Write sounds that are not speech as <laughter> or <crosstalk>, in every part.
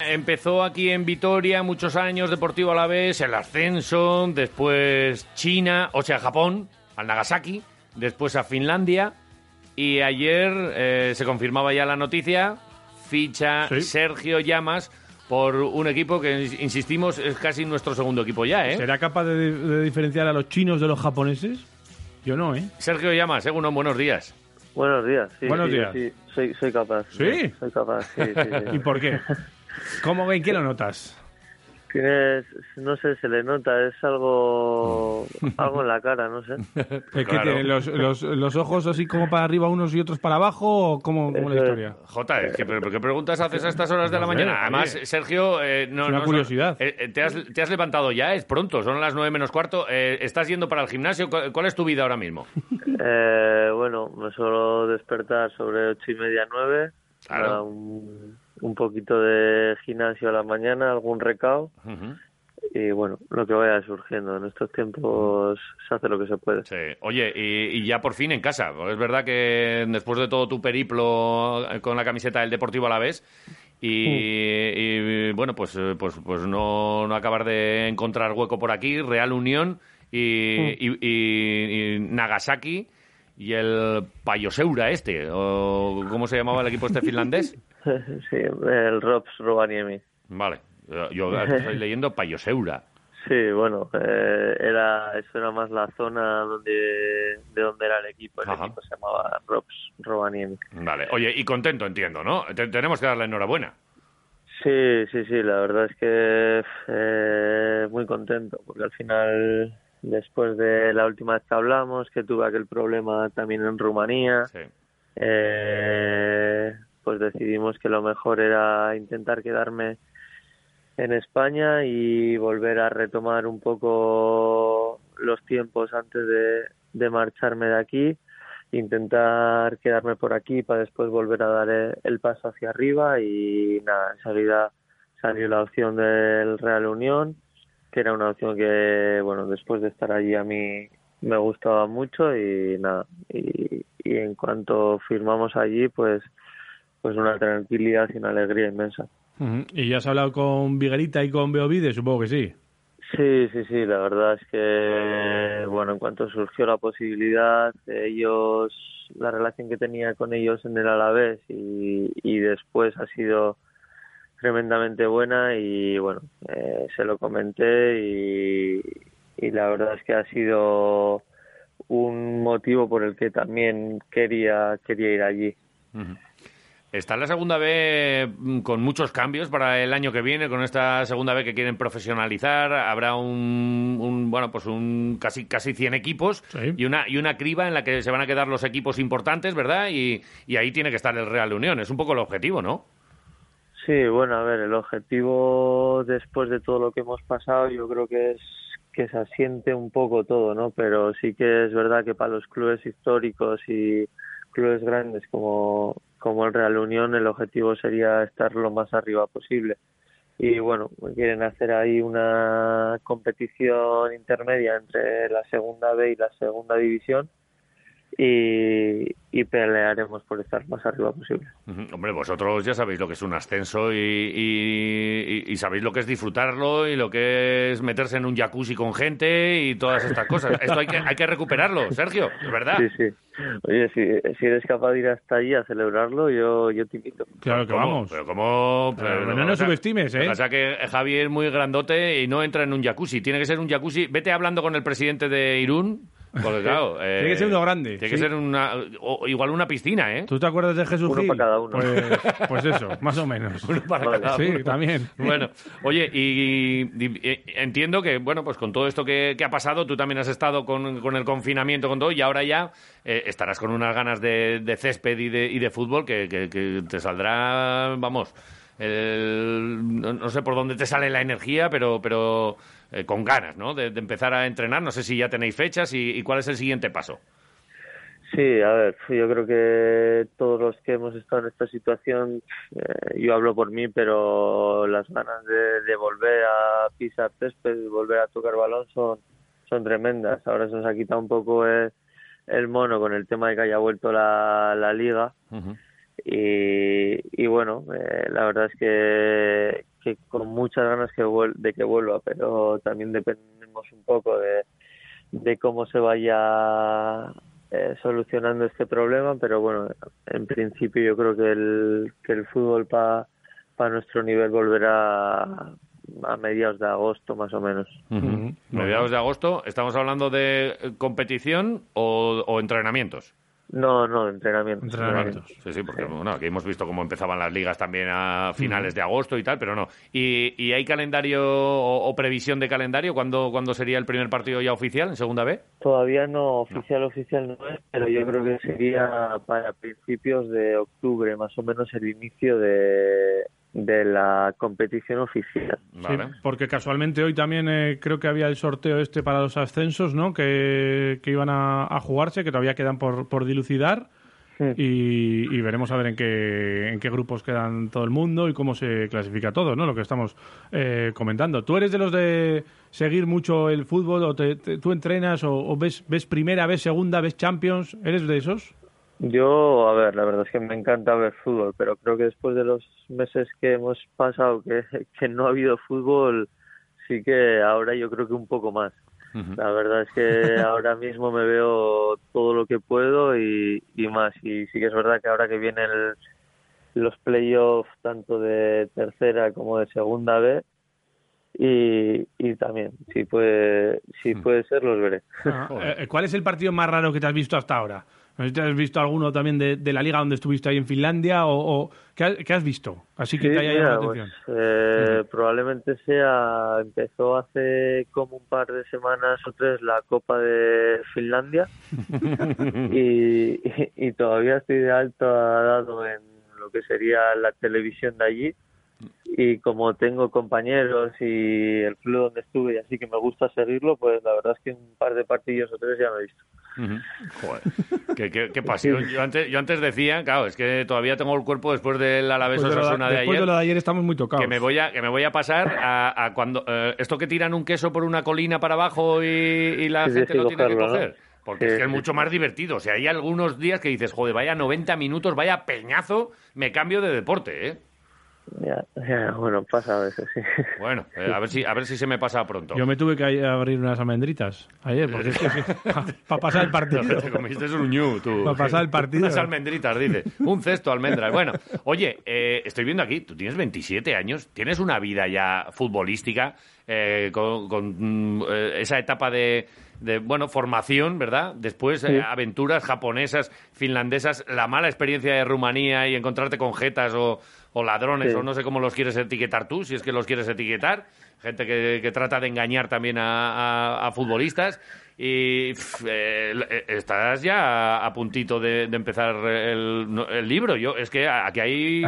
Empezó aquí en Vitoria muchos años, Deportivo a la vez, el ascenso, después China, o sea, Japón, al Nagasaki, después a Finlandia y ayer eh, se confirmaba ya la noticia, ficha Sergio Llamas por un equipo que, insistimos, es casi nuestro segundo equipo ya, ¿eh? ¿Será capaz de, diferenciar a los chinos de los japoneses? Yo no, ¿eh? Sergio Llamas, según buenos días. Buenos días, sí. Buenos días. Sí, soy, soy capaz. ¿Sí? Soy capaz, sí, <laughs> ¿Y por qué? ¿Cómo, ¿En qué lo notas? Tienes, no sé, se le nota, es algo <laughs> algo en la cara, no sé. ¿Es que tienen los, los, ojos así como para arriba unos y otros para abajo o cómo, cómo la historia? Jota, ¿qué, ¿qué preguntas haces a estas horas de la mañana? Además, Sergio, eh, no, una curiosidad. Eh, eh, te, has, te, has, levantado ya, es pronto, son las nueve menos cuarto. Eh, ¿Estás yendo para el gimnasio? ¿Cuál, es tu vida ahora mismo? bueno, me suelo despertar sobre ocho y media, nueve. Claro un poquito de gimnasio a la mañana, algún recao. Y bueno, lo que vaya surgiendo. En estos tiempos se hace lo que se puede. Sí. Oye, y, ya por fin en casa. Es verdad que después de todo tu periplo con la camiseta del Deportivo a la vez, y, bueno, pues, pues, pues no, no acabar de encontrar hueco por aquí. Real Unión y, y Nagasaki y el Payoseura este, o ¿cómo se llamaba el equipo este finlandés? <laughs> sí, el Rops Rovaniemi. Vale, yo estoy leyendo Payoseura. Sí, bueno, eh, era eso era más la zona donde de donde era el equipo. El equipo se llamaba Rops Rovaniemi. Vale, oye, y contento entiendo, ¿no? tenemos que darle enhorabuena. Sí, sí, sí, la verdad es que eh, muy contento, porque al final después de la última vez que hablamos, que tuve aquel problema también en Rumanía, eh, pues decidimos que lo mejor era intentar quedarme en España y volver a retomar un poco los tiempos antes de, de marcharme de aquí, intentar quedarme por aquí para después volver a dar el, paso hacia arriba y nada, en salida salió la opción del Real Unión que era una opción que, bueno, después de estar allí a mí me gustaba mucho y nada, y, en cuanto firmamos allí, pues, pues una tranquilidad y una alegría inmensa. ¿Y ya has hablado con Viguerita y con Beovide? Supongo que sí. Sí, sí, sí, la verdad es que, bueno, en cuanto surgió la posibilidad, ellos, la relación que tenía con ellos en el Alavés y, y después ha sido tremendamente buena y bueno, eh, se lo comenté y, la verdad es que ha sido un motivo por el que también quería, quería ir allí. Está la segunda B mm, con muchos cambios para el año que viene, con esta segunda B que quieren profesionalizar. Habrá un, bueno, pues un casi casi 100 equipos y una y una criba en la que se van a quedar los equipos importantes, ¿verdad? Y, y ahí tiene que estar el Real Unión. Es un poco el objetivo, ¿no? Sí, bueno, a ver, el objetivo después de todo lo que hemos pasado, yo creo que es que se asiente un poco todo, ¿no? Pero sí que es verdad que para los clubes históricos y clubes grandes como, como el Real Unión, el objetivo sería estar lo más arriba posible. Y bueno, quieren hacer ahí una competición intermedia entre la segunda B y la segunda división y, pelearemos por estar más arriba posible. Hombre, vosotros ya sabéis lo que es un ascenso y, sabéis lo que es disfrutarlo y lo que es meterse en un jacuzzi con gente y todas estas cosas. <laughs> Esto hay que, hay que recuperarlo, Sergio, es verdad. Sí, sí. Oye, si, si eres capaz de ir hasta allí a celebrarlo, yo, yo te invito. Claro que vamos. Pero como... no nos subestimes, ¿eh? Pasa que Javi es muy grandote y no entra en un jacuzzi. Tiene que ser un jacuzzi. Vete hablando con el presidente de Irún porque <laughs> claro, tiene que ser uno grande. Tiene que ser una, igual una piscina, ¿eh? ¿Tú te acuerdas de Jesús uno Gil? para cada uno. Pues, pues eso, más o menos. <laughs> uno para cada sí, también. Bueno, oye, y, entiendo que, bueno, pues con todo esto que, ha pasado, tú también has estado con, con, el confinamiento, con todo, y ahora ya eh, estarás con unas ganas de, césped y de, y de fútbol que, que, te saldrá, vamos, no, sé por dónde te sale la energía, pero, pero eh, con ganas, ¿no? De, empezar a entrenar. No sé si ya tenéis fechas y, cuál es el siguiente paso. Sí, a ver, yo creo que todos los que hemos estado en esta situación, eh, yo hablo por mí, pero las ganas de, volver a pisar césped, volver a tocar balón son, son tremendas. Ahora se nos ha quitado un poco el, mono con el tema de que haya vuelto la, la liga. Y, bueno, eh, la verdad es que, que con muchas ganas que de que vuelva, pero también dependemos un poco de, de cómo se vaya eh, solucionando este problema, pero bueno, en principio yo creo que el, que el fútbol para pa nuestro nivel volverá a mediados de agosto más o menos. Mediados de agosto, ¿estamos hablando de competición o entrenamientos? No, no, entrenamientos. Entrenamientos. Sí, sí, porque bueno, aquí hemos visto cómo empezaban las ligas también a finales de agosto y tal, pero no. ¿Y, y hay calendario o, previsión de calendario? ¿Cuándo, ¿Cuándo sería el primer partido ya oficial, en segunda B? Todavía no, oficial, oficial no es, pero yo creo que sería para principios de octubre, más o menos el inicio de, de la competición oficial. Sí, porque casualmente hoy también eh, creo que había el sorteo este para los ascensos, ¿no? Que, iban a, jugarse, que todavía quedan por, por dilucidar. Y, veremos a ver en qué, en qué grupos quedan todo el mundo y cómo se clasifica todo, ¿no? Lo que estamos eh, comentando. ¿Tú eres de los de seguir mucho el fútbol o tú entrenas o, o, ves, ves primera, ves segunda, ves Champions? ¿Eres de esos? Yo, a ver, la verdad es que me encanta ver fútbol, pero creo que después de los meses que hemos pasado que, <laughs> que no ha habido fútbol, sí que ahora yo creo que un poco más. La verdad es que <laughs> ahora mismo me veo todo lo que puedo y, y más. Y sí que es verdad que ahora que vienen los playoffs tanto de tercera como de segunda B, y, y también, si puede, si puede ser, los veré. Ah, eh, ¿Cuál es el partido más raro que te has visto hasta ahora? No sé si has visto alguno también de, la liga donde estuviste ahí en Finlandia o, ¿qué, has visto? Así que te haya llamado la atención. Pues, eh, probablemente sea, empezó hace como un par de semanas o tres la Copa de Finlandia <laughs> y, y, todavía estoy de alto dado en lo que sería la televisión de allí y como tengo compañeros y el club donde estuve y así que me gusta seguirlo, pues la verdad es que un par de partidos o tres ya me he visto. Joder, qué, <laughs> pasión. Yo antes, yo antes decía, claro, es que todavía tengo el cuerpo después del Alavés de, Osasuna de, ayer. Después de lo de ayer estamos muy tocados. Que me voy a, que me voy a pasar a, cuando... Eh, esto que tiran un queso por una colina para abajo y, la gente lo tiene que coger. Porque es que es mucho más divertido. O sea, hay algunos días que dices, joder, vaya 90 minutos, vaya peñazo, me cambio de deporte, ¿eh? Ya, bueno, pasa a veces, sí. Bueno, eh, a ver si a ver si se me pasa pronto. Yo me tuve que abrir unas almendritas ayer, porque es que <laughs> para pasar el partido. te comiste un ñu, tú. Para pasar el partido. Unas almendritas, dice. Un cesto almendras. Bueno, oye, eh, estoy viendo aquí, tú tienes 27 años, tienes una vida ya futbolística, eh, con, mm, esa etapa de, de, bueno, formación, ¿verdad? Después aventuras japonesas, finlandesas, la mala experiencia de Rumanía y encontrarte con jetas o o ladrones, o no sé cómo los quieres etiquetar tú, si es que los quieres etiquetar, gente que, trata de engañar también a, futbolistas. Y eh, eh, estás ya a, puntito de, empezar el, libro. Yo Es que aquí hay...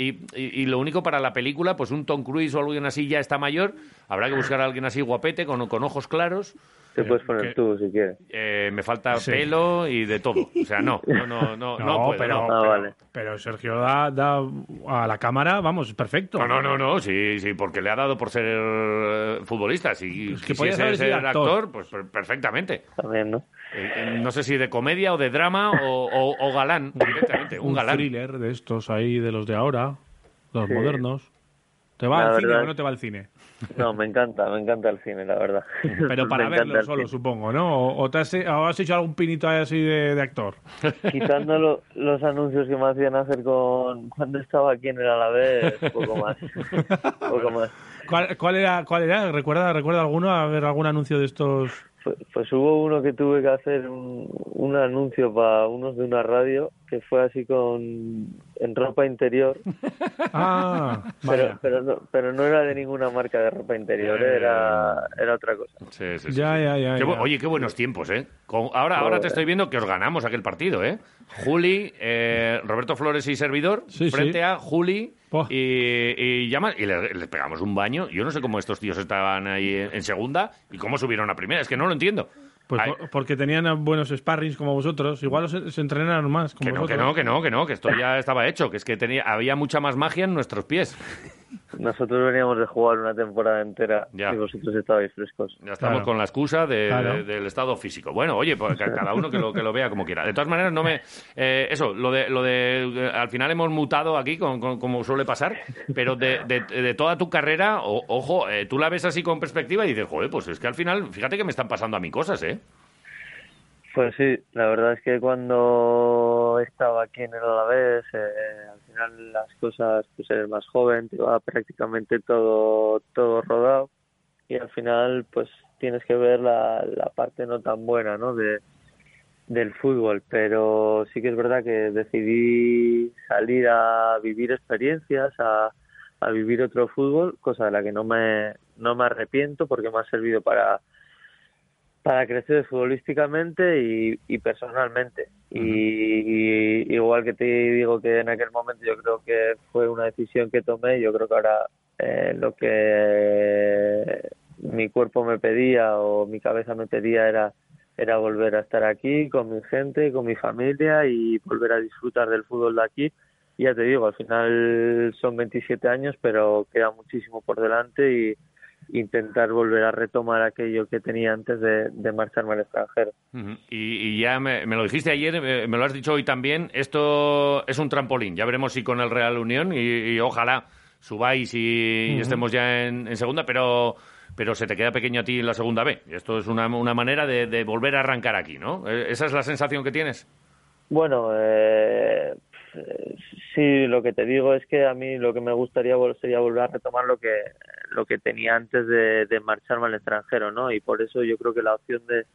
Y, y, lo único para la película, pues un Tom Cruise o alguien así ya está mayor. Habrá que buscar a alguien así guapete, con, con ojos claros. Te puedes poner tú si quieres. Eh, me falta pelo y de todo. O sea, no, no, no, no, no, pero, ah, pero, Sergio da, da, a la cámara, vamos, perfecto. No, no, no, no, sí, sí, porque le ha dado por ser eh, futbolista. Si es que quisiese ser actor. pues perfectamente. También, ¿no? Eh, no sé si de comedia o de drama o, o, galán, <laughs> directamente, un, galán. thriller de estos ahí, de los de ahora, los modernos. ¿Te va al cine o no te va al cine? No, me encanta, me encanta el cine, la verdad. <laughs> Pero para verlo solo, supongo, ¿no? ¿O, te has, hecho algún pinito así de, actor? <laughs> Quitando los anuncios que me hacían hacer con cuando estaba aquí en el Alavés, poco <laughs> más. poco más. ¿Cuál, era, ¿Cuál era? ¿Recuerda, ¿Recuerda alguno? A ver, algún anuncio de estos pues, pues, hubo uno que tuve que hacer un, anuncio para unos de una radio que fue así con en ropa interior. <laughs> ah, pero, pero, no, pero no era de ninguna marca de ropa interior, eh. era, era otra cosa. Sí, sí, ya, ya, ya, Oye, qué buenos tiempos, ¿eh? ahora, ahora te estoy viendo que os ganamos aquel partido, ¿eh? Juli, eh, Roberto Flores y servidor, frente a Juli Y, llaman y les, pegamos un baño. Yo no sé cómo estos tíos estaban ahí en segunda y cómo subieron a primera. Es que no lo entiendo. Pues porque tenían buenos sparrings como vosotros. Igual se entrenaron más como que no, vosotros. Que no, que no, que no, que esto ya estaba hecho. Que es que tenía, había mucha más magia en nuestros pies. Nosotros veníamos de jugar una temporada entera y vosotros estabais frescos. Ya estamos con la excusa del estado físico. Bueno, oye, pues cada uno que lo, que lo vea como quiera. De todas maneras, no me... Eh, eso, lo de, lo de... Al final hemos mutado aquí, como suele pasar, pero de, de, toda tu carrera, ojo, eh, tú la ves así con perspectiva y dices, joder, pues es que al final, fíjate que me están pasando a mí cosas, ¿eh? Pues sí, la verdad es que cuando aquí en el Alavés, eh, al final las cosas, pues eres más joven, te va prácticamente todo, todo rodado y al final pues tienes que ver la, la parte no tan buena, ¿no? De, del fútbol, pero sí que es verdad que decidí salir a vivir experiencias, a, a vivir otro fútbol, cosa de la que no me, no me arrepiento porque me ha servido para para crecer futbolísticamente y, personalmente. y, igual que te digo que en aquel momento yo creo que fue una decisión que tomé, yo creo que ahora eh, lo que mi cuerpo me pedía o mi cabeza me pedía era era volver a estar aquí con mi gente, con mi familia y volver a disfrutar del fútbol de aquí. Y ya te digo, al final son 27 años, pero queda muchísimo por delante y, intentar volver a retomar aquello que tenía antes de, marcharme al extranjero. y, ya me, lo dijiste ayer, eh, me, lo has dicho hoy también, esto es un trampolín, ya veremos si con el Real Unión y, ojalá subáis y, estemos ya en, segunda, pero pero se te queda pequeño a ti en la segunda B. Esto es una, una manera de, volver a arrancar aquí, ¿no? ¿E-, ¿Esa es la sensación que tienes? Bueno, eh, sí, lo que te digo es que a mí lo que me gustaría sería volver a retomar lo que lo que tenía antes de, de marcharme al extranjero, ¿no? Y por eso yo creo que la opción de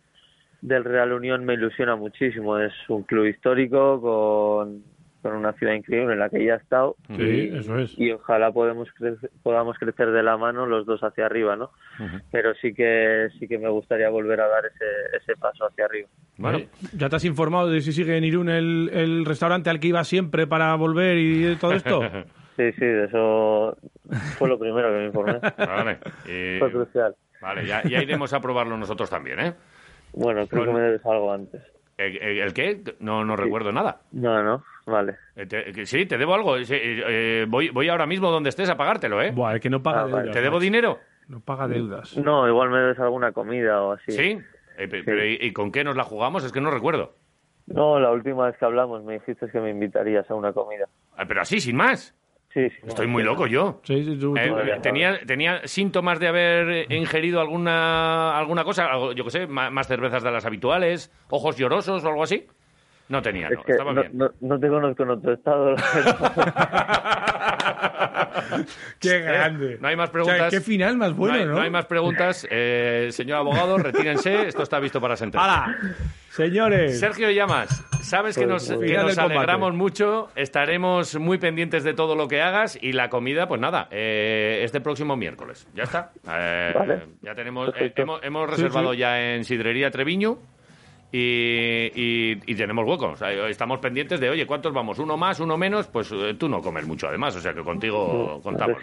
del Real Unión me ilusiona muchísimo. Es un club histórico con, con una ciudad increíble en la que ya he estado. Sí, y, eso es. Y ojalá podemos podamos crecer de la mano los dos hacia arriba, ¿no? Pero sí que sí que me gustaría volver a dar ese, ese paso hacia arriba. Bueno, ¿ya te has informado de si sigue en Irún el, el restaurante al que iba siempre para volver y todo esto? <laughs> Sí, sí, de eso fue lo primero que me informé. <laughs> Vale. Fue crucial. Vale, ya, ya, iremos a probarlo nosotros también, ¿eh? Bueno, creo que me debes algo antes. ¿El, qué? No, no recuerdo nada. No, no, vale. Eh, sí, te debo algo. Eh, voy, voy ahora mismo donde estés a pagártelo, ¿eh? Buah, el que no paga ah, deudas. ¿Te debo dinero? No paga deudas. No, igual me debes alguna comida o así. ¿Sí? Eh, ¿y, con qué nos la jugamos? Es que no recuerdo. No, la última vez que hablamos me dijiste que me invitarías a una comida. Ah, pero así, sin más. Estoy muy loco yo. Eh, tenía, tenía síntomas de haber ingerido alguna, alguna cosa, yo qué sé, más, cervezas de las habituales, ojos llorosos o algo así. No tenía, no, estaba bien. No, te conozco en otro estado. <laughs> Qué grande. no hay más preguntas. qué final más bueno, ¿no? No hay, más preguntas. Eh, señor abogado, retírense. Esto está visto para sentencia. ¡Hala! Señores. Sergio Llamas, sabes que nos, alegramos mucho. Estaremos muy pendientes de todo lo que hagas. Y la comida, pues nada, eh, este próximo miércoles. Ya está. Eh, ya tenemos. hemos, reservado ya en Sidrería Treviño y, y, tenemos huecos. Estamos pendientes de, oye, ¿cuántos vamos? ¿Uno más, uno menos? Pues eh, tú no comes mucho, además, o sea que contigo contamos.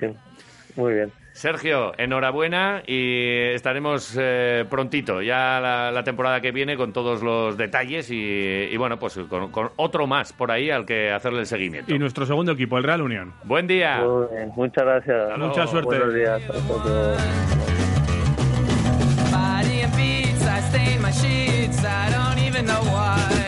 Muy bien. Sergio, enhorabuena y estaremos eh, prontito, ya la, temporada que viene, con todos los detalles y, bueno, pues con, otro más por ahí al que hacerle el seguimiento. Y nuestro segundo equipo, el Real Unión. Buen día. Muchas gracias. Mucha suerte. Buenos días. Even know why.